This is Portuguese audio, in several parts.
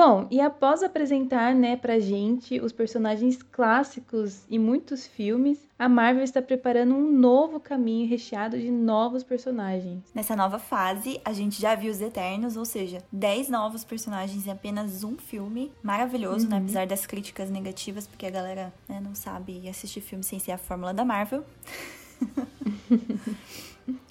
Bom, e após apresentar, né, pra gente os personagens clássicos e muitos filmes, a Marvel está preparando um novo caminho recheado de novos personagens. Nessa nova fase, a gente já viu os Eternos, ou seja, 10 novos personagens em apenas um filme. Maravilhoso, né? uhum. né? Apesar das críticas negativas, porque a galera né, não sabe assistir filme sem ser a fórmula da Marvel.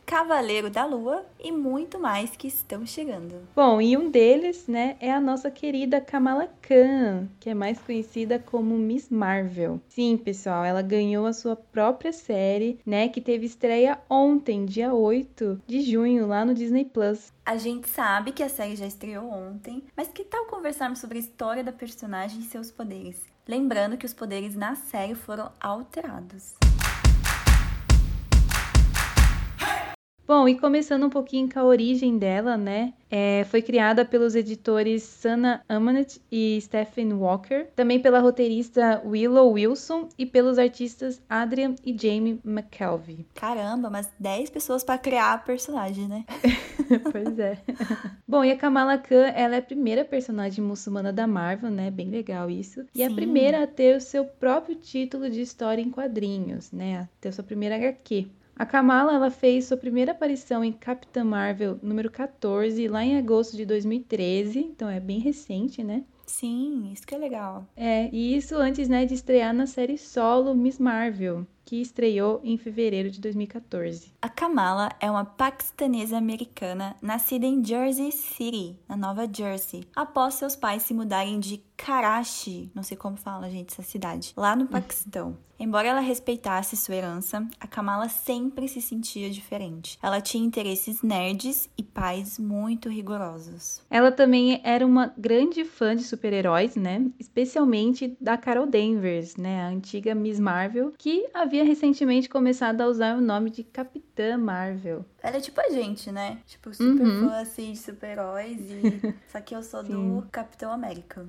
Cavaleiro da Lua e muito mais que estão chegando. Bom, e um deles, né, é a nossa querida Kamala Khan, que é mais conhecida como Miss Marvel. Sim, pessoal, ela ganhou a sua própria série, né, que teve estreia ontem, dia 8 de junho, lá no Disney Plus. A gente sabe que a série já estreou ontem, mas que tal conversarmos sobre a história da personagem e seus poderes? Lembrando que os poderes na série foram alterados. Bom, e começando um pouquinho com a origem dela, né? É, foi criada pelos editores Sana Amanet e Stephen Walker, também pela roteirista Willow Wilson e pelos artistas Adrian e Jamie McKelvey. Caramba, mas 10 pessoas para criar a personagem, né? pois é. Bom, e a Kamala Khan, ela é a primeira personagem muçulmana da Marvel, né? Bem legal isso. E Sim. a primeira a ter o seu próprio título de história em quadrinhos, né? A ter sua primeira HQ. A Kamala ela fez sua primeira aparição em Capitã Marvel número 14 lá em agosto de 2013, então é bem recente, né? Sim, isso que é legal. É, e isso antes, né, de estrear na série solo Miss Marvel, que estreou em fevereiro de 2014. A Kamala é uma paquistanesa americana nascida em Jersey City, na Nova Jersey, após seus pais se mudarem de Karachi, não sei como fala, gente, essa cidade, lá no Paquistão. Embora ela respeitasse sua herança, a Kamala sempre se sentia diferente. Ela tinha interesses nerds e pais muito rigorosos. Ela também era uma grande fã de super-heróis, né? Especialmente da Carol Danvers, né? A antiga Miss Marvel, que havia recentemente começado a usar o nome de Capitã Marvel. Ela é tipo a gente, né? Tipo, super uhum. fã assim de super-heróis e. Só que eu sou do Capitão América.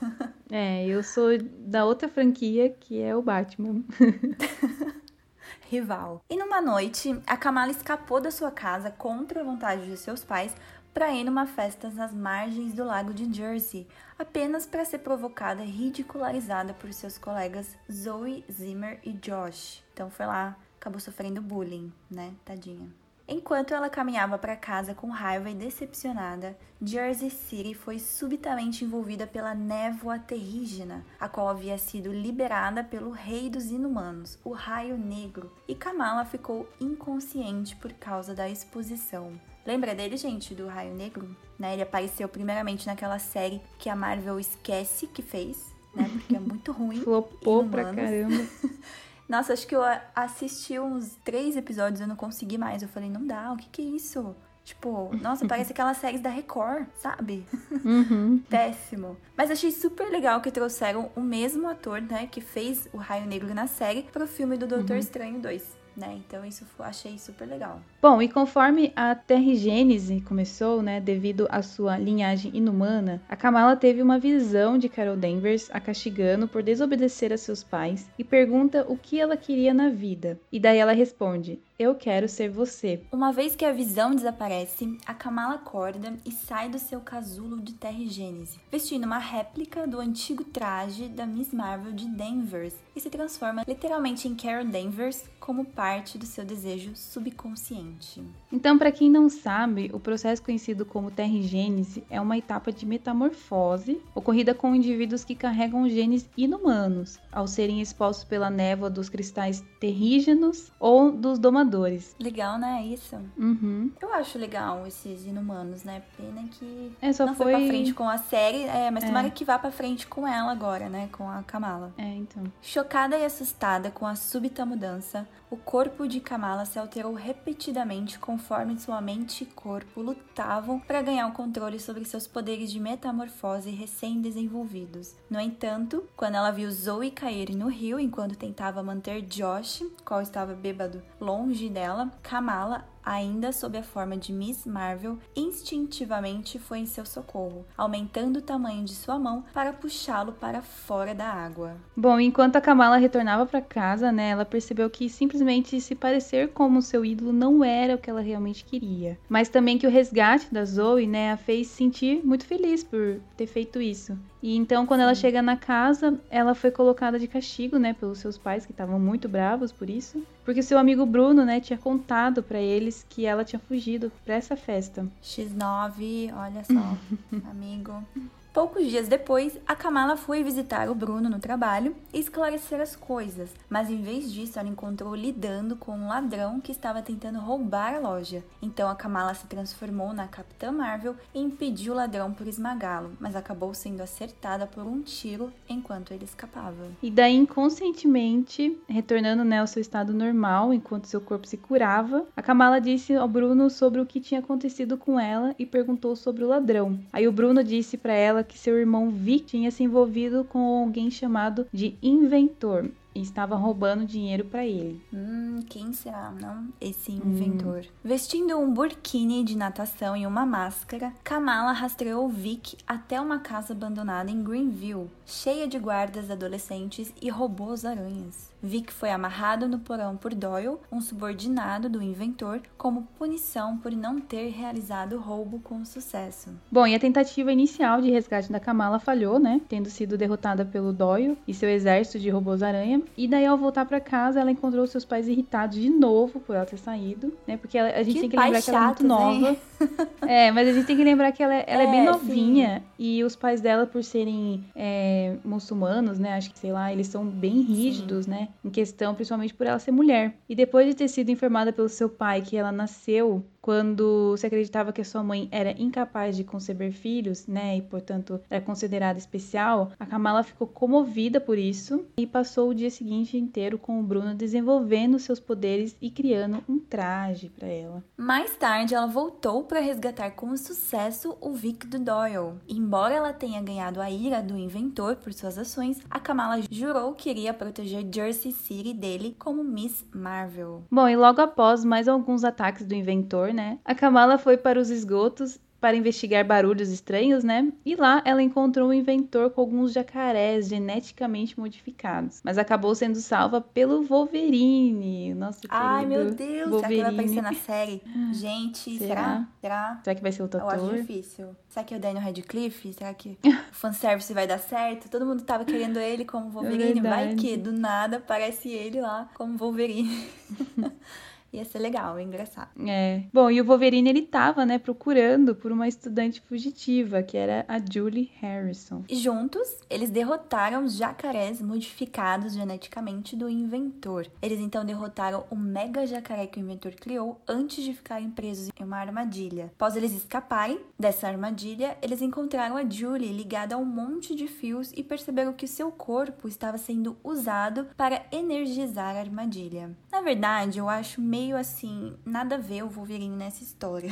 É, eu sou da outra franquia que é o Batman. Rival. E numa noite, a Kamala escapou da sua casa contra a vontade de seus pais para ir numa festa nas margens do lago de Jersey, apenas para ser provocada e ridicularizada por seus colegas Zoe, Zimmer e Josh. Então foi lá, acabou sofrendo bullying, né? Tadinha. Enquanto ela caminhava para casa com raiva e decepcionada, Jersey City foi subitamente envolvida pela névoa terrígena, a qual havia sido liberada pelo rei dos inumanos, o Raio Negro, e Kamala ficou inconsciente por causa da exposição. Lembra dele, gente, do Raio Negro? Né? Ele apareceu primeiramente naquela série que a Marvel esquece que fez, né? Porque é muito ruim. Flopou pra caramba. Nossa, acho que eu assisti uns três episódios e eu não consegui mais. Eu falei, não dá, o que que é isso? Tipo, nossa, parece aquelas séries da Record, sabe? Uhum. Péssimo. Mas achei super legal que trouxeram o mesmo ator, né, que fez o Raio Negro na série, pro filme do Doutor uhum. Estranho 2 né? Então isso achei super legal. Bom, e conforme a terrigênese começou, né, devido à sua linhagem inumana, a Kamala teve uma visão de Carol Danvers a castigando por desobedecer a seus pais e pergunta o que ela queria na vida. E daí ela responde: eu quero ser você. Uma vez que a visão desaparece, a Kamala acorda e sai do seu casulo de terrigênese, vestindo uma réplica do antigo traje da Miss Marvel de Danvers e se transforma literalmente em Carol Danvers como parte do seu desejo subconsciente. Então, para quem não sabe, o processo conhecido como terrigênese é uma etapa de metamorfose ocorrida com indivíduos que carregam genes inumanos, ao serem expostos pela névoa dos cristais terrígenos ou dos domadores Vingadores. Legal, né? Isso. Uhum. Eu acho legal esses inumanos, né? Pena que é, só não foi... foi pra frente com a série, é, mas é. tomara que vá pra frente com ela agora, né? Com a Kamala. É, então. Chocada e assustada com a súbita mudança, o corpo de Kamala se alterou repetidamente conforme sua mente e corpo lutavam para ganhar o controle sobre seus poderes de metamorfose recém-desenvolvidos. No entanto, quando ela viu Zoe cair no rio enquanto tentava manter Josh, qual estava bêbado, longe dela, Kamala ainda sob a forma de Miss Marvel, instintivamente foi em seu socorro, aumentando o tamanho de sua mão para puxá-lo para fora da água. Bom, enquanto a Kamala retornava para casa, né, ela percebeu que simplesmente se parecer como seu ídolo não era o que ela realmente queria, mas também que o resgate da Zoe, né, a fez sentir muito feliz por ter feito isso. E então, quando ela chega na casa, ela foi colocada de castigo, né, pelos seus pais, que estavam muito bravos por isso. Porque seu amigo Bruno, né, tinha contado para eles que ela tinha fugido para essa festa. X9, olha só, amigo. Poucos dias depois, a Kamala foi visitar o Bruno no trabalho e esclarecer as coisas, mas em vez disso, ela encontrou lidando com um ladrão que estava tentando roubar a loja. Então a Kamala se transformou na Capitã Marvel e impediu o ladrão por esmagá-lo, mas acabou sendo acertada por um tiro enquanto ele escapava. E daí, inconscientemente, retornando né, ao seu estado normal enquanto seu corpo se curava, a Kamala disse ao Bruno sobre o que tinha acontecido com ela e perguntou sobre o ladrão. Aí o Bruno disse para ela que seu irmão Vic tinha se envolvido com alguém chamado de Inventor e estava roubando dinheiro para ele. Hum, quem será, não? Esse inventor. Hum. Vestindo um burkini de natação e uma máscara, Kamala rastreou Vic até uma casa abandonada em Greenville, cheia de guardas adolescentes e robôs aranhas. Vic foi amarrado no porão por Doyle, um subordinado do inventor, como punição por não ter realizado o roubo com sucesso. Bom, e a tentativa inicial de resgate da Kamala falhou, né? Tendo sido derrotada pelo Doyle e seu exército de robôs-aranha. E daí, ao voltar para casa, ela encontrou seus pais irritados de novo por ela ter saído, né? Porque ela, a gente que tem que lembrar que ela é muito nova. é, mas a gente tem que lembrar que ela, é, ela é, é bem novinha. Sim. E os pais dela, por serem é, muçulmanos, né? Acho que, sei lá, eles são bem rígidos, sim. né? Em questão, principalmente por ela ser mulher. E depois de ter sido informada pelo seu pai que ela nasceu quando se acreditava que a sua mãe era incapaz de conceber filhos, né, e portanto era considerada especial, a Kamala ficou comovida por isso e passou o dia seguinte inteiro com o Bruno desenvolvendo seus poderes e criando um traje para ela. Mais tarde, ela voltou para resgatar com sucesso o Vic do Doyle. Embora ela tenha ganhado a ira do inventor por suas ações, a Kamala jurou que iria proteger Jersey City dele como Miss Marvel. Bom, e logo após mais alguns ataques do inventor, né? A Kamala foi para os esgotos para investigar barulhos estranhos, né? E lá ela encontrou um inventor com alguns jacarés geneticamente modificados, mas acabou sendo salva pelo Wolverine, nosso querido Ai, meu Deus, Wolverine. será que vai aparecer na série? Gente, será? Será? Será, será que vai ser o Doutor? Eu acho difícil. Será que é o Daniel Radcliffe? Será que o fanservice vai dar certo? Todo mundo tava querendo ele como é Wolverine, é vai que do nada aparece ele lá como Wolverine. Ia ser legal, engraçado. É. Bom, e o Wolverine ele tava, né, procurando por uma estudante fugitiva, que era a Julie Harrison. E juntos, eles derrotaram os jacarés modificados geneticamente do inventor. Eles então derrotaram o mega jacaré que o inventor criou antes de ficarem presos em uma armadilha. Após eles escaparem dessa armadilha, eles encontraram a Julie ligada a um monte de fios e perceberam que seu corpo estava sendo usado para energizar a armadilha. Na verdade, eu acho meio meio assim, nada a ver o Wolverine nessa história.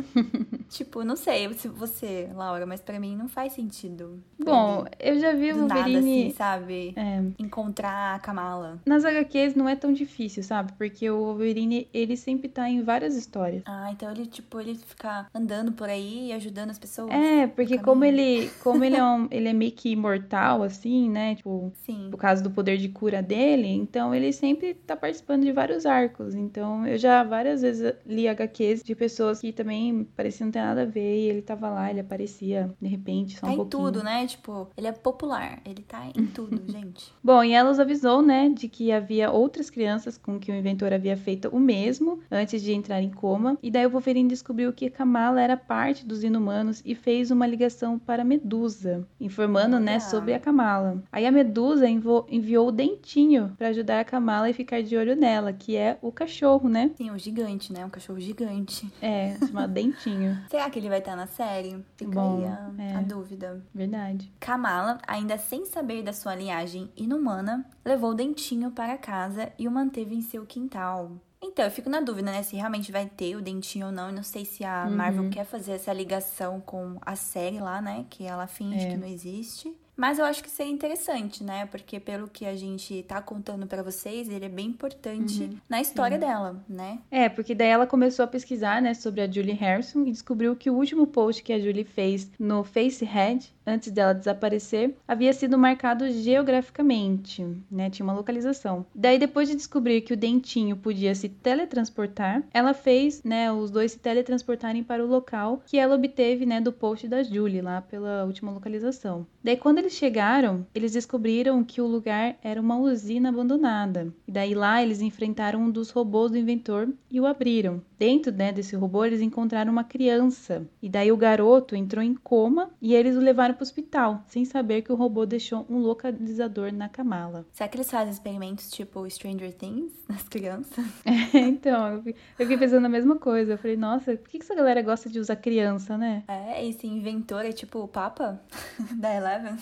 tipo, não sei se você, Laura, mas para mim não faz sentido. Bom, eu já vi o Wolverine, nada, assim, sabe? É. Encontrar a Kamala. Nas HQs não é tão difícil, sabe? Porque o Wolverine, ele sempre tá em várias histórias. Ah, então ele tipo, ele fica andando por aí e ajudando as pessoas. É, porque como ele, como ele é um, ele é meio que imortal assim, né? Tipo, Sim. por causa do poder de cura dele, então ele sempre tá participando de vários arcos. Então então, eu já várias vezes li HQs de pessoas que também pareciam não ter nada a ver e ele tava lá, ele aparecia de repente, só um tá pouquinho. em tudo, né? Tipo, ele é popular, ele tá em tudo, gente. Bom, e ela os avisou, né, de que havia outras crianças com que o inventor havia feito o mesmo antes de entrar em coma. E daí o Wolverine descobriu que Kamala era parte dos inumanos e fez uma ligação para Medusa, informando, né, sobre a Kamala. Aí a Medusa enviou o Dentinho para ajudar a Kamala e ficar de olho nela, que é o cachorro cachorro, né? Sim, um gigante, né? Um cachorro gigante. É, chamado Dentinho. Será que ele vai estar na série? Fica Bom, aí a, é. a dúvida. Verdade. Kamala, ainda sem saber da sua linhagem inumana, levou o Dentinho para casa e o manteve em seu quintal. Então, eu fico na dúvida, né? Se realmente vai ter o dentinho ou não. E não sei se a uhum. Marvel quer fazer essa ligação com a série lá, né? Que ela finge é. que não existe. Mas eu acho que seria interessante, né? Porque pelo que a gente tá contando para vocês, ele é bem importante uhum. na história Sim. dela, né? É, porque daí ela começou a pesquisar, né, sobre a Julie Harrison e descobriu que o último post que a Julie fez no Facehead, antes dela desaparecer, havia sido marcado geograficamente, né? Tinha uma localização. Daí depois de descobrir que o dentinho podia se teletransportar, ela fez, né, os dois se teletransportarem para o local que ela obteve, né, do post da Julie lá pela última localização. Daí quando eles chegaram, eles descobriram que o lugar era uma usina abandonada. E daí lá eles enfrentaram um dos robôs do inventor e o abriram. Dentro né, desse robô eles encontraram uma criança. E daí o garoto entrou em coma e eles o levaram para o hospital, sem saber que o robô deixou um localizador na camala. Será que eles fazem experimentos tipo Stranger Things nas crianças? É, então, eu fiquei pensando a mesma coisa. Eu falei, nossa, por que essa galera gosta de usar criança, né? É, esse inventor é tipo o Papa da Eleven.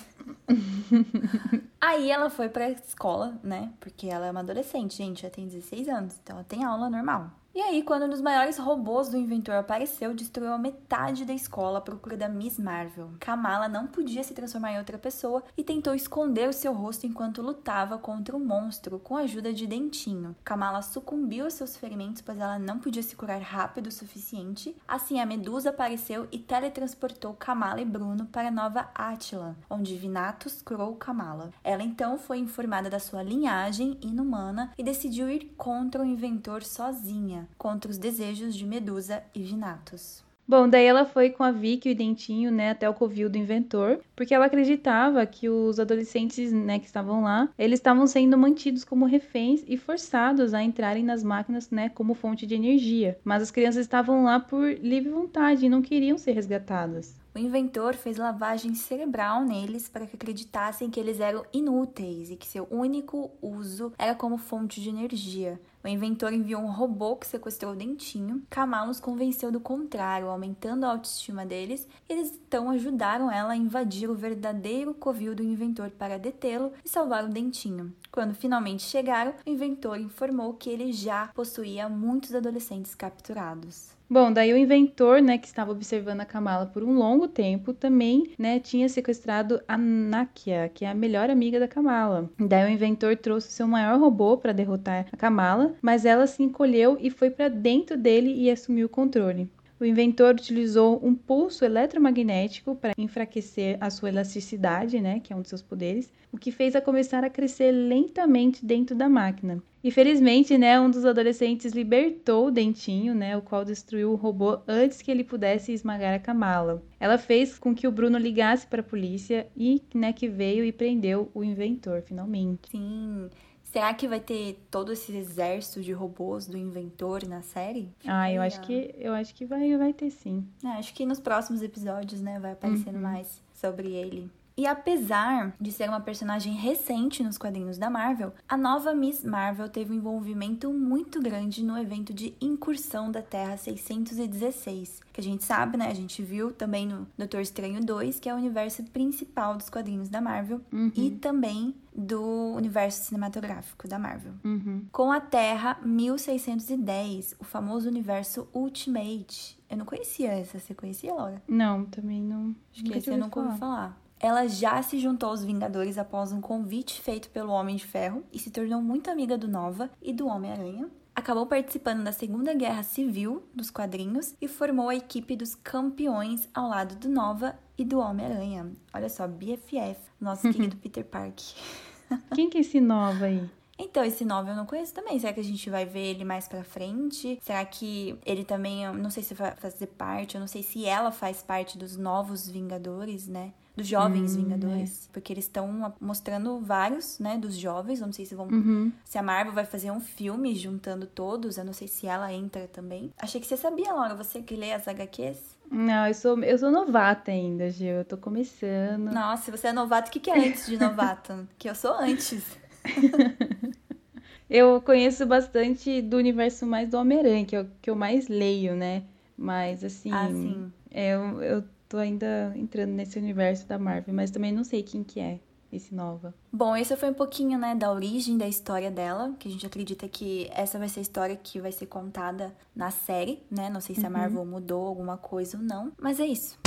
Aí ela foi pra escola, né? Porque ela é uma adolescente, gente, já tem 16 anos, então ela tem aula normal. E aí, quando um dos maiores robôs do inventor apareceu, destruiu a metade da escola à procura da Miss Marvel. Kamala não podia se transformar em outra pessoa e tentou esconder o seu rosto enquanto lutava contra o monstro com a ajuda de Dentinho. Kamala sucumbiu aos seus ferimentos, pois ela não podia se curar rápido o suficiente. Assim, a Medusa apareceu e teletransportou Kamala e Bruno para Nova Atila, onde Vinatus curou Kamala. Ela então foi informada da sua linhagem inumana e decidiu ir contra o inventor sozinha contra os desejos de Medusa e Vinatus. Bom, daí ela foi com a Vicky e o Dentinho, né, até o covil do inventor, porque ela acreditava que os adolescentes, né, que estavam lá, eles estavam sendo mantidos como reféns e forçados a entrarem nas máquinas, né, como fonte de energia. Mas as crianças estavam lá por livre vontade e não queriam ser resgatadas. O inventor fez lavagem cerebral neles para que acreditassem que eles eram inúteis e que seu único uso era como fonte de energia. O inventor enviou um robô que sequestrou o dentinho. Kamal os convenceu do contrário, aumentando a autoestima deles. Eles então ajudaram ela a invadir o verdadeiro covil do inventor para detê-lo e salvar o dentinho. Quando finalmente chegaram, o inventor informou que ele já possuía muitos adolescentes capturados. Bom, daí o inventor, né, que estava observando a Kamala por um longo tempo, também, né, tinha sequestrado a Nakia, que é a melhor amiga da Kamala. Daí o inventor trouxe seu maior robô para derrotar a Kamala, mas ela se encolheu e foi para dentro dele e assumiu o controle. O inventor utilizou um pulso eletromagnético para enfraquecer a sua elasticidade, né, que é um dos seus poderes, o que fez a começar a crescer lentamente dentro da máquina. E felizmente, né, um dos adolescentes libertou o Dentinho, né, o qual destruiu o robô antes que ele pudesse esmagar a Kamala. Ela fez com que o Bruno ligasse para a polícia e, né, que veio e prendeu o inventor finalmente. Sim. Será que vai ter todo esse exército de robôs do inventor na série? Ah, eu acho que eu acho que vai, vai ter sim. É, acho que nos próximos episódios, né, vai aparecendo uhum. mais sobre ele. E apesar de ser uma personagem recente nos quadrinhos da Marvel, a nova Miss Marvel teve um envolvimento muito grande no evento de incursão da Terra 616, que a gente sabe, né? A gente viu também no Doutor Estranho 2, que é o universo principal dos quadrinhos da Marvel, uhum. e também do universo cinematográfico da Marvel. Uhum. Com a Terra 1610, o famoso universo Ultimate. Eu não conhecia essa, você conhecia, Laura? Não, também não. Acho que esse eu nunca ouvi falar. Ela já se juntou aos Vingadores após um convite feito pelo Homem de Ferro e se tornou muito amiga do Nova e do Homem-Aranha. Acabou participando da Segunda Guerra Civil dos quadrinhos e formou a equipe dos campeões ao lado do Nova e do Homem-Aranha. Olha só, BFF, nosso querido Peter Parker. Quem que é esse Nova aí? Então, esse Nova eu não conheço também. Será que a gente vai ver ele mais pra frente? Será que ele também, eu não sei se vai fazer parte, eu não sei se ela faz parte dos novos Vingadores, né? Dos jovens hum, Vingadores. É. Porque eles estão mostrando vários, né, dos jovens. Eu não sei se vão. Uhum. Se a Marvel vai fazer um filme juntando todos. Eu não sei se ela entra também. Achei que você sabia, Laura, você que lê as HQs. Não, eu sou, eu sou novata ainda, Gil. Eu tô começando. Nossa, se você é novato, o que, que é antes de novato? que eu sou antes. eu conheço bastante do universo mais do Homem-Aranha, que é o que eu mais leio, né? Mas assim. Ah, sim. É, eu, eu tô ainda entrando nesse universo da Marvel, mas também não sei quem que é esse Nova. Bom, esse foi um pouquinho, né, da origem da história dela, que a gente acredita que essa vai ser a história que vai ser contada na série, né? Não sei se a uhum. Marvel mudou alguma coisa ou não, mas é isso.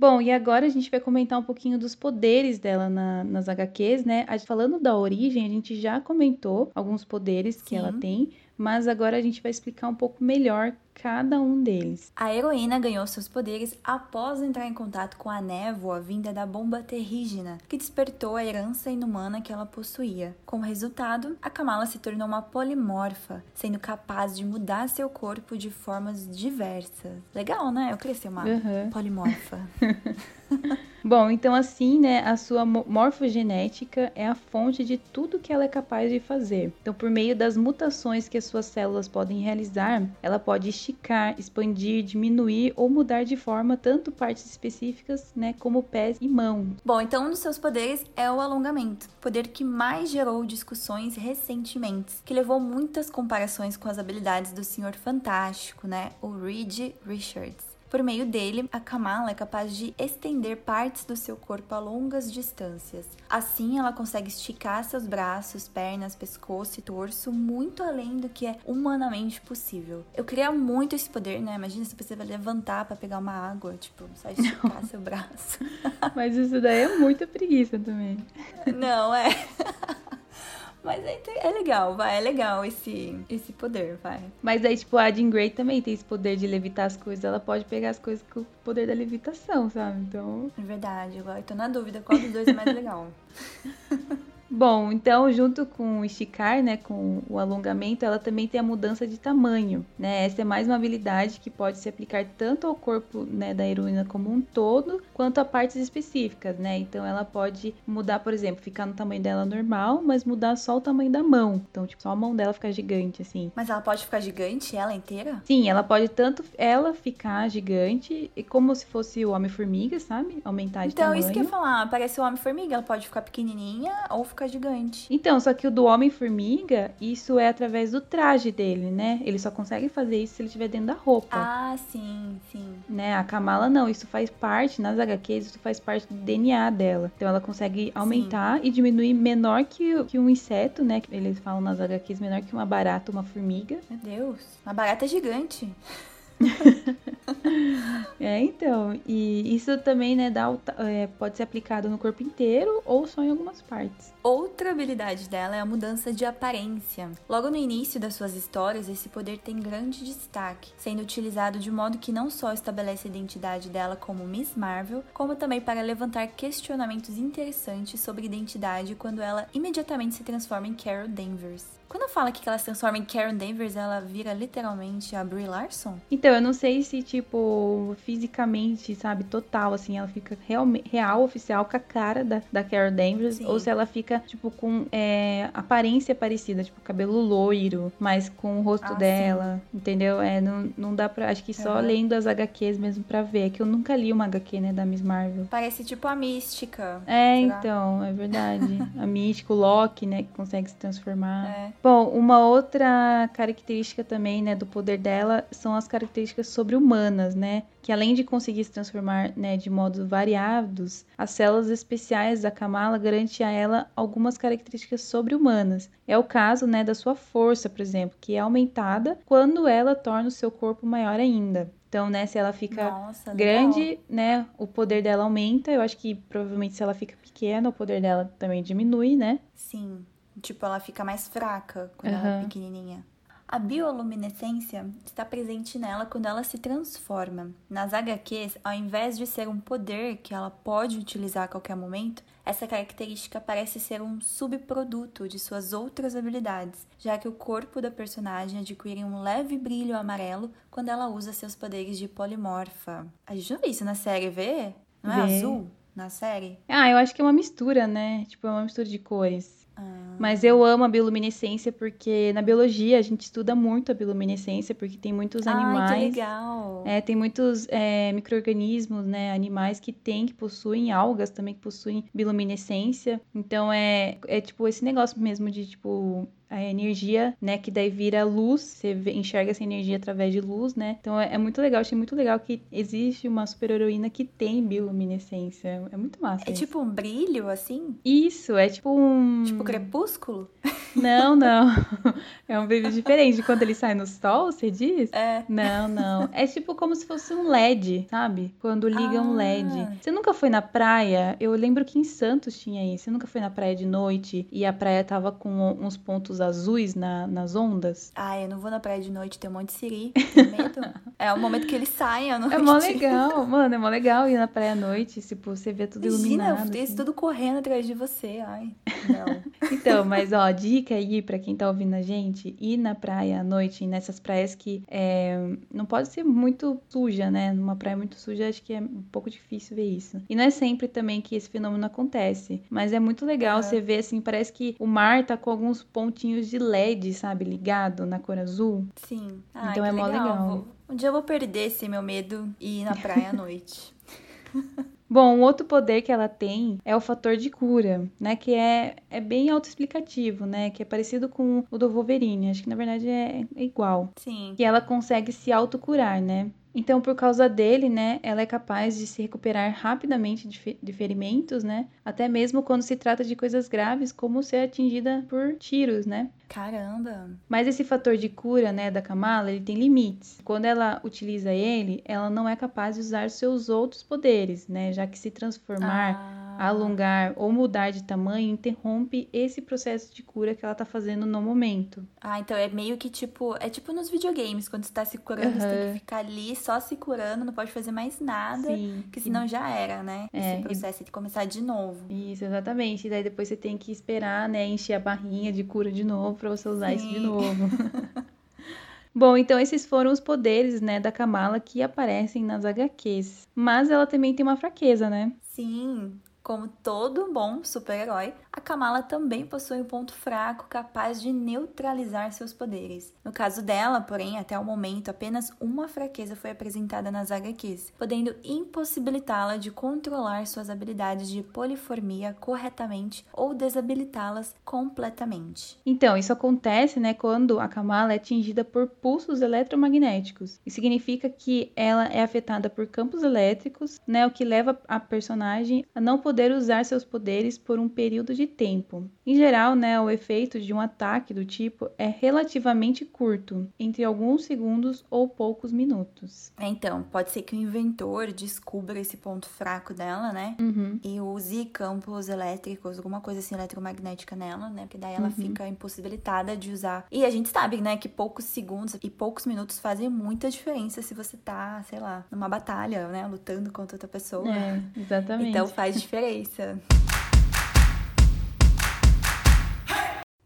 Bom, e agora a gente vai comentar um pouquinho dos poderes dela na, nas HQs, né? Falando da origem, a gente já comentou alguns poderes Sim. que ela tem, mas agora a gente vai explicar um pouco melhor cada um deles. A heroína ganhou seus poderes após entrar em contato com a névoa vinda da bomba terrígena, que despertou a herança inumana que ela possuía. Como resultado, a Kamala se tornou uma polimorfa, sendo capaz de mudar seu corpo de formas diversas. Legal, né? Eu ser uma uhum. polimorfa. Bom, então assim, né, a sua morfogenética é a fonte de tudo que ela é capaz de fazer. Então, por meio das mutações que as suas células podem realizar, ela pode esticar, expandir, diminuir ou mudar de forma tanto partes específicas, né, como pés e mãos. Bom, então um dos seus poderes é o alongamento, poder que mais gerou discussões recentemente, que levou muitas comparações com as habilidades do Senhor Fantástico, né, o Reed Richards. Por meio dele, a Kamala é capaz de estender partes do seu corpo a longas distâncias. Assim, ela consegue esticar seus braços, pernas, pescoço e torso muito além do que é humanamente possível. Eu queria muito esse poder, né? Imagina se você vai levantar para pegar uma água, tipo, só esticar Não. seu braço. Mas isso daí é muita preguiça também. Não, é. Mas é, é legal, vai, é legal esse, esse poder, vai. Mas aí, tipo, a Jean Grey também tem esse poder de levitar as coisas. Ela pode pegar as coisas com o poder da levitação, sabe? Então. É verdade, agora eu tô na dúvida qual dos dois é mais legal. Bom, então junto com o esticar, né, com o alongamento, ela também tem a mudança de tamanho, né? Essa é mais uma habilidade que pode se aplicar tanto ao corpo, né, da heroína como um todo, quanto a partes específicas, né? Então ela pode mudar, por exemplo, ficar no tamanho dela normal, mas mudar só o tamanho da mão. Então, tipo, só a mão dela ficar gigante assim. Mas ela pode ficar gigante ela inteira? Sim, ela pode tanto ela ficar gigante e como se fosse o homem-formiga, sabe? Aumentar de então, tamanho. Então, isso que eu ia falar, parece o homem-formiga, ela pode ficar pequenininha ou ficar ficar gigante. Então, só que o do Homem-Formiga, isso é através do traje dele, né? Ele só consegue fazer isso se ele estiver dentro da roupa. Ah, sim, sim. Né? A Kamala não, isso faz parte, nas HQs, isso faz parte do DNA dela. Então ela consegue aumentar sim. e diminuir menor que, que um inseto, né? Eles falam nas HQs menor que uma barata, uma formiga. Meu Deus, uma barata gigante. é, então, e isso também, né, dá, é, pode ser aplicado no corpo inteiro ou só em algumas partes. Outra habilidade dela é a mudança de aparência. Logo no início das suas histórias, esse poder tem grande destaque, sendo utilizado de modo que não só estabelece a identidade dela como Miss Marvel, como também para levantar questionamentos interessantes sobre identidade quando ela imediatamente se transforma em Carol Danvers. Quando fala que ela se transforma em Karen Danvers, ela vira literalmente a Brie Larson? Então, eu não sei se, tipo, fisicamente, sabe, total, assim, ela fica real, real oficial com a cara da, da Karen Danvers, Sim. ou se ela fica, tipo, com é, aparência parecida, tipo, cabelo loiro, mas com o rosto ah, dela, sim. entendeu? É, não, não dá pra. Acho que só uhum. lendo as HQs mesmo pra ver. É que eu nunca li uma HQ, né, da Miss Marvel. Parece tipo a mística. É, então, é verdade. a mística, o Loki, né, que consegue se transformar. É. Bom, uma outra característica também, né, do poder dela são as características sobre-humanas, né? Que além de conseguir se transformar, né, de modos variados, as células especiais da Kamala garantem a ela algumas características sobre-humanas. É o caso, né, da sua força, por exemplo, que é aumentada quando ela torna o seu corpo maior ainda. Então, né, se ela fica Nossa, grande, né, o poder dela aumenta. Eu acho que provavelmente se ela fica pequena, o poder dela também diminui, né? Sim. Tipo, ela fica mais fraca quando uhum. ela é pequenininha. A bioluminescência está presente nela quando ela se transforma. Nas HQs, ao invés de ser um poder que ela pode utilizar a qualquer momento, essa característica parece ser um subproduto de suas outras habilidades, já que o corpo da personagem adquire um leve brilho amarelo quando ela usa seus poderes de polimorfa. A gente não vê isso na série, vê? Não é vê. azul na série? Ah, eu acho que é uma mistura, né? Tipo, é uma mistura de cores. Mas eu amo a bioluminescência porque na biologia a gente estuda muito a bioluminescência porque tem muitos animais. Ai, que legal! É, tem muitos é, micro-organismos, né? Animais que têm, que possuem algas também que possuem bioluminescência. Então é, é tipo esse negócio mesmo de tipo a energia, né, que daí vira luz, você enxerga essa energia através de luz, né? Então é, é muito legal, achei muito legal que existe uma super heroína que tem bioluminescência. É muito massa. É isso. tipo um brilho, assim? Isso, é tipo um. Tipo crepúsculo? Não, não. É um brilho diferente. Quando ele sai no sol, você diz? É. Não, não. É tipo como se fosse um LED, sabe? Quando liga ah. um LED. Você nunca foi na praia? Eu lembro que em Santos tinha isso. Você nunca foi na praia de noite e a praia tava com uns pontos azuis na, nas ondas? Ah, eu não vou na praia de noite, tem um monte de siri. É o momento que eles saem à noite. É mó legal, mano. É mó legal ir na praia à noite. Tipo, você vê tudo Imagina, iluminado. Imagina, assim. tudo correndo atrás de você. Ai, não. então, mas ó, dica aí pra quem tá ouvindo a gente, ir na praia à noite, nessas praias que é, não pode ser muito suja, né? Numa praia muito suja, acho que é um pouco difícil ver isso. E não é sempre também que esse fenômeno acontece, mas é muito legal é. você ver assim, parece que o mar tá com alguns pontinhos de LED, sabe, ligado na cor azul. Sim. Ah, então é mó legal. legal. Um dia eu vou perder esse meu medo e ir na praia à noite. Bom, um outro poder que ela tem é o fator de cura, né? Que é, é bem autoexplicativo, né? Que é parecido com o do Wolverine. Acho que na verdade é, é igual. Sim. Que ela consegue se autocurar, né? Então, por causa dele, né, ela é capaz de se recuperar rapidamente de, de, ferimentos, né? Até mesmo quando se trata de coisas graves, como ser atingida por tiros, né? Caramba! Mas esse fator de cura, né, da Kamala, ele tem limites. Quando ela utiliza ele, ela não é capaz de usar seus outros poderes, né? Já que se transformar ah alongar ou mudar de tamanho interrompe esse processo de cura que ela tá fazendo no momento. Ah, então é meio que tipo, é tipo nos videogames, quando você tá se curando, uhum. você tem que ficar ali só se curando, não pode fazer mais nada, sim, que senão já era, né? É, esse processo e... de começar de novo. Isso, exatamente. E daí depois você tem que esperar, né, encher a barrinha de cura de novo para você usar sim. isso de novo. Bom, então esses foram os poderes, né, da Kamala que aparecem nas HQs. Mas ela também tem uma fraqueza, né? Sim, como todo bom super-herói, a Kamala também possui um ponto fraco capaz de neutralizar seus poderes. No caso dela, porém, até o momento, apenas uma fraqueza foi apresentada nas HQs, podendo impossibilitá-la de controlar suas habilidades de poliformia corretamente ou desabilitá-las completamente. Então, isso acontece, né, quando a Kamala é atingida por pulsos eletromagnéticos. Isso significa que ela é afetada por campos elétricos, né, o que leva a personagem a não poder usar seus poderes por um período de tempo. Em geral, né, o efeito de um ataque do tipo é relativamente curto, entre alguns segundos ou poucos minutos. É, então, pode ser que o inventor descubra esse ponto fraco dela, né? Uhum. E use campos elétricos, alguma coisa assim eletromagnética nela, né? Porque daí ela uhum. fica impossibilitada de usar. E a gente sabe, né, que poucos segundos e poucos minutos fazem muita diferença se você tá, sei lá, numa batalha, né, lutando contra outra pessoa. É, exatamente. Então faz diferença.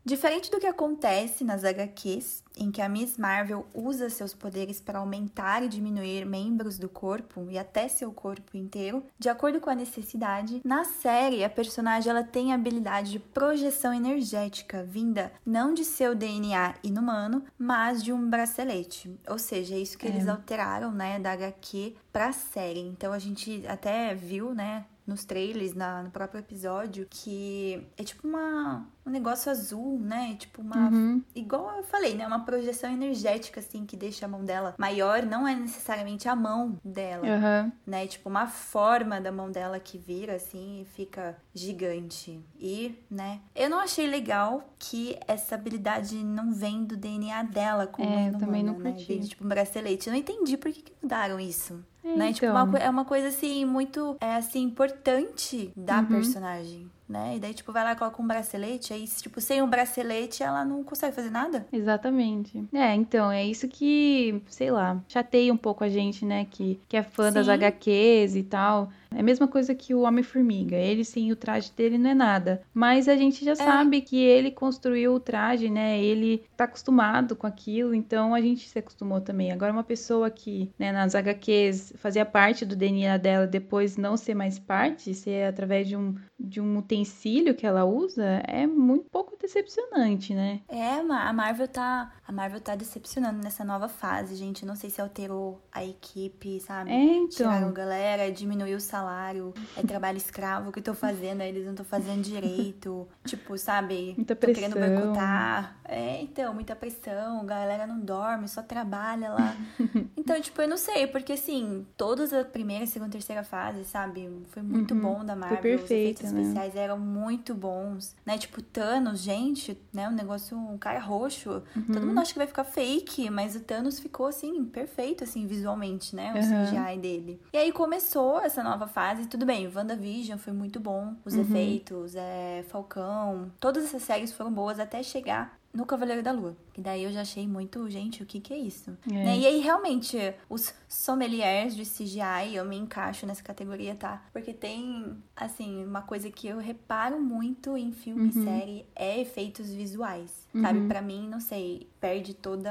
Diferente do que acontece nas HQs, em que a Miss Marvel usa seus poderes para aumentar e diminuir membros do corpo e até seu corpo inteiro, de acordo com a necessidade, na série a personagem ela tem a habilidade de projeção energética vinda não de seu DNA inumano, mas de um bracelete. Ou seja, é isso que é. eles alteraram, né, da HQ para a série. Então a gente até viu, né, nos trailers, na, no próprio episódio, que é tipo uma, um negócio azul, né? Tipo uma. Uhum. Igual eu falei, né? Uma projeção energética, assim, que deixa a mão dela maior. Não é necessariamente a mão dela, uhum. né? Tipo uma forma da mão dela que vira, assim, e fica gigante. E, né? Eu não achei legal que essa habilidade não vem do DNA dela, como é, eu também não né? curti. Vem, tipo um bracelete. Eu não entendi por que, que mudaram isso. Né? Então. Tipo, uma, então. é uma coisa assim, muito é assim, importante da uhum. personagem né? E daí, tipo, vai lá e coloca um bracelete, aí, tipo, sem um bracelete, ela não consegue fazer nada. Exatamente. É, então, é isso que, sei lá, chateia um pouco a gente, né? Que, que é fã Sim. das HQs e tal. É a mesma coisa que o Homem-Formiga. Ele sim, o traje dele não é nada. Mas a gente já é. sabe que ele construiu o traje, né? Ele tá acostumado com aquilo, então a gente se acostumou também. Agora, uma pessoa que, né, nas HQs fazia parte do DNA dela, depois não ser mais parte, ser através de um, de um utensílio que ela usa, é muito pouco decepcionante, né? É, a Marvel tá. A Marvel tá decepcionando nessa nova fase, gente. Não sei se alterou a equipe, sabe? É, então. Tiraram galera, diminuiu o salário é trabalho escravo que eu tô fazendo, aí eles não estão fazendo direito. tipo, sabe? Muita pressão. Tô querendo boicotar. É, então, muita pressão, a galera não dorme, só trabalha lá. então, tipo, eu não sei, porque assim, todas a primeira, segunda, terceira fase, sabe? Foi muito uhum. bom da Marvel. Foi perfeito, Os efeitos né? especiais eram muito bons, né? Tipo, Thanos, gente, né? Um negócio, um cara roxo. Uhum. Todo mundo acha que vai ficar fake, mas o Thanos ficou, assim, perfeito, assim, visualmente, né? O uhum. CGI dele. E aí começou essa nova fase, tudo bem, WandaVision foi muito bom, os uhum. efeitos, é, Falcão, todas essas séries foram boas até chegar no Cavaleiro da Lua. E daí eu já achei muito, gente, o que que é isso? É. Né? E aí, realmente, os sommeliers de CGI, eu me encaixo nessa categoria, tá? Porque tem, assim, uma coisa que eu reparo muito em filme e uhum. série é efeitos visuais, uhum. sabe? Para mim, não sei, perde toda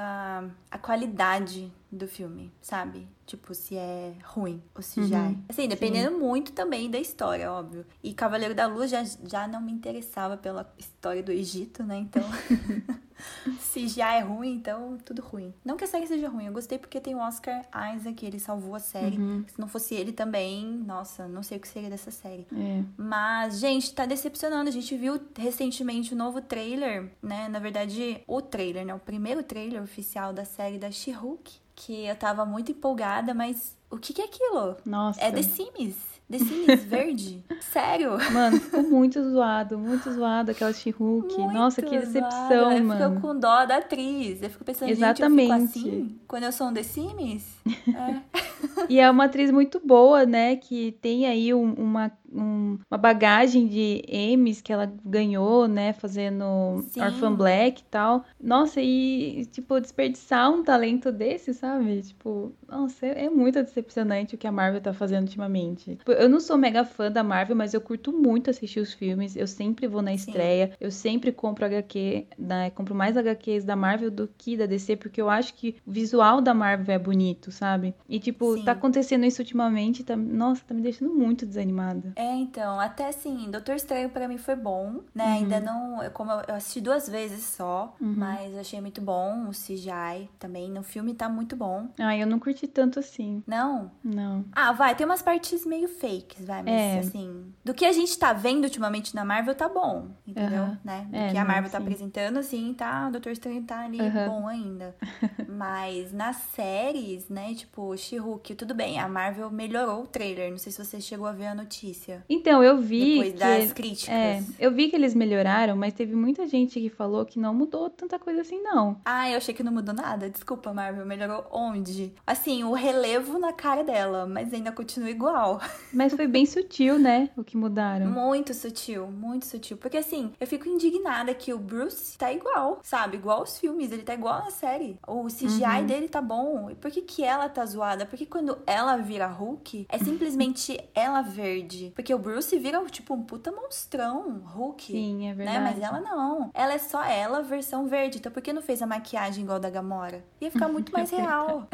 a qualidade do filme, sabe? Tipo, se é ruim o CGI. Uhum. Assim, dependendo Sim. muito também da história, óbvio. E Cavaleiro da Lua já, já não me interessava pela história do Egito, né? Então. se já é ruim, então tudo ruim. Não que a série seja ruim, eu gostei porque tem o Oscar Isaac, ele salvou a série. Uhum. Se não fosse ele também, nossa, não sei o que seria dessa série. É. Mas, gente, tá decepcionando. A gente viu recentemente o novo trailer, né? Na verdade, o trailer, né? O primeiro trailer oficial da série da She-Hulk. Que eu tava muito empolgada, mas o que, que é aquilo? Nossa. É The Sims. The Sims verde? Sério? Mano, ficou muito zoado, muito zoado aquela She-Hulk. Nossa, que decepção, zoado. mano. Eu fico com dó da atriz. Eu fico pensando, Exatamente. gente, eu assim quando eu sou um The Sims? É. e é uma atriz muito boa, né? Que tem aí um, uma um, uma bagagem de Emmys que ela ganhou, né, fazendo Sim. Orphan Black e tal. Nossa, e, tipo, desperdiçar um talento desse, sabe? Tipo, nossa, é, é muito decepcionante o que a Marvel tá fazendo ultimamente. Tipo, eu não sou mega fã da Marvel, mas eu curto muito assistir os filmes. Eu sempre vou na estreia, Sim. eu sempre compro HQ, né, compro mais HQs da Marvel do que da DC, porque eu acho que o visual da Marvel é bonito, sabe? E, tipo, Sim. tá acontecendo isso ultimamente, tá, nossa, tá me deixando muito desanimada. É, então, até assim, Doutor Estranho para mim foi bom, né? Uhum. Ainda não, como eu assisti duas vezes só, uhum. mas eu achei muito bom o CGI também. No filme tá muito bom. Ah, eu não curti tanto assim. Não? Não. Ah, vai, tem umas partes meio fakes, vai, mas é. assim, do que a gente tá vendo ultimamente na Marvel tá bom, entendeu? Uhum. Né? Do é, que a Marvel não, tá apresentando, assim, tá, o Doutor Estranho tá ali bom ainda. mas nas séries, né, tipo, She-Hulk, tudo bem, a Marvel melhorou o trailer, não sei se você chegou a ver a notícia. Então, eu vi. Depois que, das críticas. É, eu vi que eles melhoraram, mas teve muita gente que falou que não mudou tanta coisa assim, não. Ah, eu achei que não mudou nada. Desculpa, Marvel. Melhorou onde? Assim, o relevo na cara dela, mas ainda continua igual. Mas foi bem sutil, né? O que mudaram. Muito sutil, muito sutil. Porque assim, eu fico indignada que o Bruce tá igual, sabe? Igual os filmes, ele tá igual na série. O CGI uhum. dele tá bom. E por que, que ela tá zoada? Porque quando ela vira Hulk, é simplesmente ela verde. Porque o Bruce vira, tipo, um puta monstrão, Hulk. Sim, é verdade. Né? Mas ela não. Ela é só ela, versão verde. Então por que não fez a maquiagem igual da Gamora? Ia ficar muito mais real.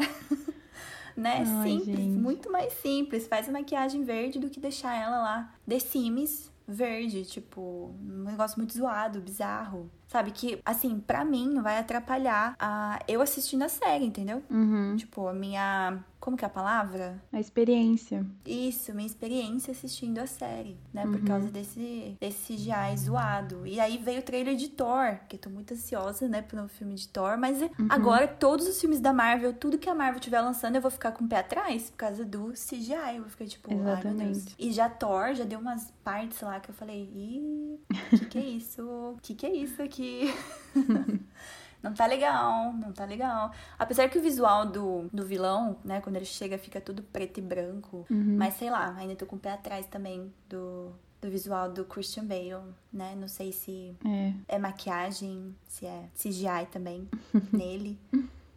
né? Ai, simples, gente. muito mais simples. Faz a maquiagem verde do que deixar ela lá. The Sims verde, tipo, um negócio muito zoado, bizarro. Sabe? Que, assim, para mim vai atrapalhar a eu assistindo a série, entendeu? Uhum. Tipo, a minha. Como que é a palavra? A experiência. Isso, minha experiência assistindo a série, né? Uhum. Por causa desse, desse CGI zoado. E aí veio o trailer de Thor, que eu tô muito ansiosa, né, pro filme de Thor. Mas uhum. agora, todos os filmes da Marvel, tudo que a Marvel estiver lançando, eu vou ficar com o pé atrás por causa do CGI. Eu vou ficar tipo, Exatamente. ai meu Deus. E já Thor, já deu umas partes lá que eu falei, ih, o que, que é isso? O que, que é isso aqui? não tá legal, não tá legal. Apesar que o visual do, do vilão, né, quando ele chega, fica tudo preto e branco. Uhum. Mas sei lá, ainda tô com o pé atrás também do, do visual do Christian Bale, né? Não sei se é, é maquiagem, se é CGI também nele.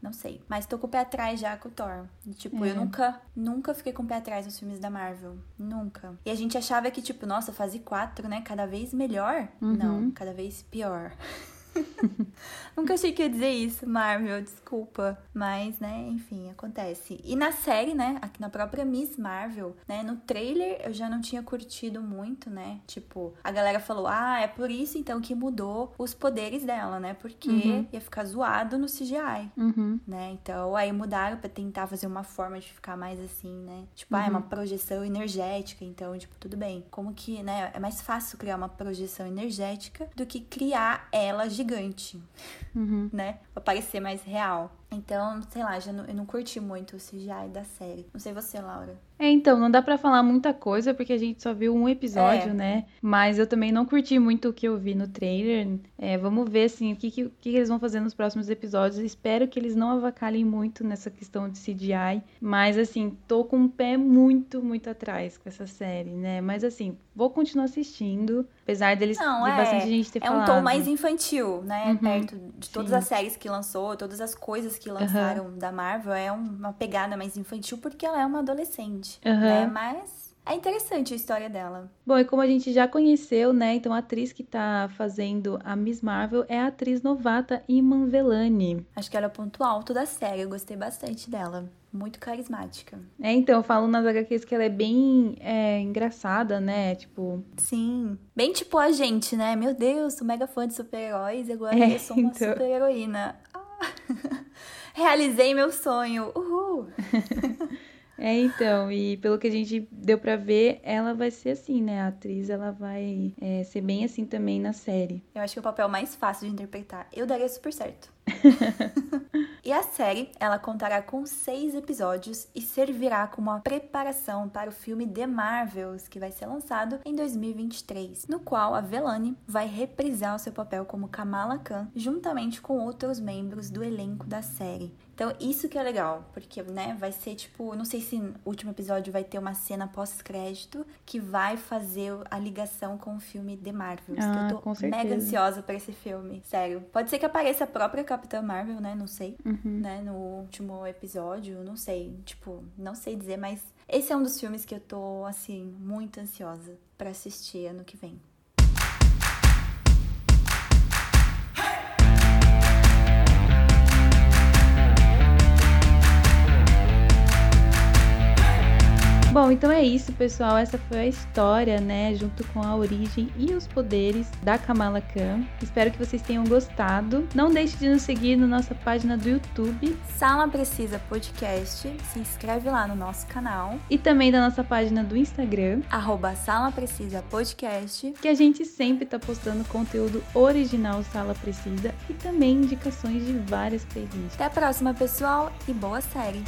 Não sei. Mas tô com o pé atrás já com o Thor. Tipo, é. eu nunca, nunca fiquei com o pé atrás nos filmes da Marvel. Nunca. E a gente achava que, tipo, nossa, fase 4, né? Cada vez melhor. Uhum. Não, cada vez pior. Nunca achei que ia dizer isso, Marvel, desculpa. Mas, né, enfim, acontece. E na série, né, aqui na própria Miss Marvel, né, no trailer eu já não tinha curtido muito, né? Tipo, a galera falou: ah, é por isso então que mudou os poderes dela, né? Porque uhum. ia ficar zoado no CGI, uhum. né? Então aí mudaram pra tentar fazer uma forma de ficar mais assim, né? Tipo, uhum. ah, é uma uhum. projeção energética, então, tipo, tudo bem. Como que, né, é mais fácil criar uma projeção energética do que criar ela gigante uhum. né? Pra parecer mais real. Então, sei lá, já não, eu não curti muito o CGI da série. Não sei você, Laura. É, então, não dá para falar muita coisa porque a gente só viu um episódio, é. né? Mas eu também não curti muito o que eu vi no trailer. É, vamos ver, assim, o que, que, que eles vão fazer nos próximos episódios. Espero que eles não avacalhem muito nessa questão de CGI. Mas, assim, tô com o pé muito, muito atrás com essa série, né? Mas, assim, vou continuar assistindo. Apesar deles não, de é, bastante gente ter é falado. É um tom mais infantil, né? Uhum, Perto de todas sim. as séries que lançou, todas as coisas que lançaram uhum. da Marvel. É uma pegada mais infantil porque ela é uma adolescente, uhum. né? Mas é interessante a história dela. Bom, e como a gente já conheceu, né? Então a atriz que tá fazendo a Miss Marvel é a atriz novata Iman Velani. Acho que ela é o ponto alto da série. Eu gostei bastante dela. Muito carismática. É, então, eu falo nas HQs que ela é bem é, engraçada, né? Tipo. Sim. Bem tipo a gente, né? Meu Deus, sou mega fã de super-heróis e agora é, eu sou uma então... super-heroína. Realizei meu sonho. Uhul! É, então, e pelo que a gente deu para ver, ela vai ser assim, né? A atriz, ela vai é, ser bem assim também na série. Eu acho que é o papel mais fácil de interpretar. Eu daria super certo. e a série, ela contará com seis episódios e servirá como uma preparação para o filme The Marvels, que vai ser lançado em 2023, no qual a Velani vai reprisar o seu papel como Kamala Khan, juntamente com outros membros do elenco da série. Então, isso que é legal, porque, né, vai ser tipo, não sei se no último episódio vai ter uma cena pós-crédito que vai fazer a ligação com o filme The Marvels. Ah, eu tô mega ansiosa para esse filme, sério. Pode ser que apareça a própria Capitã Marvel, né, não sei, uhum. né, no último episódio, não sei, tipo, não sei dizer, mas esse é um dos filmes que eu tô, assim, muito ansiosa para assistir ano que vem. Bom, então é isso, pessoal. Essa foi a história, né, junto com a origem e os poderes da Kamala Khan. Espero que vocês tenham gostado. Não deixe de nos seguir na nossa página do YouTube. Sala Precisa Podcast. Se inscreve lá no nosso canal. E também da nossa página do Instagram. Arroba Sala Precisa Podcast. Que a gente sempre tá postando conteúdo original Sala Precisa e também indicações de várias playlists. Até a próxima, pessoal, e boa série!